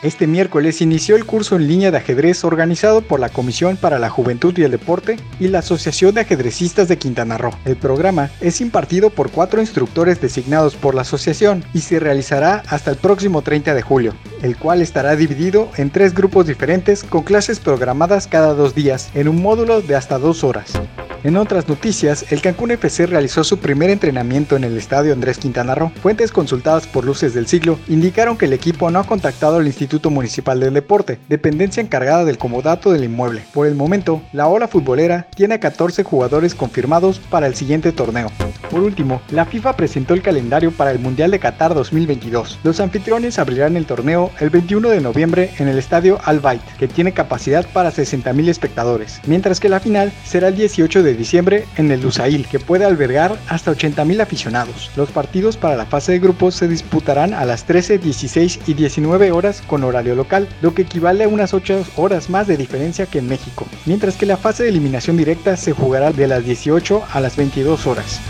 Este miércoles inició el curso en línea de ajedrez organizado por la Comisión para la Juventud y el Deporte y la Asociación de Ajedrecistas de Quintana Roo. El programa es impartido por cuatro instructores designados por la asociación y se realizará hasta el próximo 30 de julio, el cual estará dividido en tres grupos diferentes con clases programadas cada dos días en un módulo de hasta dos horas. En otras noticias, el Cancún FC realizó su primer entrenamiento en el estadio Andrés Quintana Roo. Fuentes consultadas por Luces del Siglo indicaron que el equipo no ha contactado al Instituto Municipal del Deporte, dependencia encargada del comodato del inmueble. Por el momento, la ola futbolera tiene a 14 jugadores confirmados para el siguiente torneo. Por último, la FIFA presentó el calendario para el Mundial de Qatar 2022. Los anfitriones abrirán el torneo el 21 de noviembre en el estadio Al Bayt, que tiene capacidad para 60.000 espectadores, mientras que la final será el 18 de de diciembre en el Lusail, que puede albergar hasta 80.000 aficionados. Los partidos para la fase de grupos se disputarán a las 13, 16 y 19 horas con horario local, lo que equivale a unas 8 horas más de diferencia que en México, mientras que la fase de eliminación directa se jugará de las 18 a las 22 horas.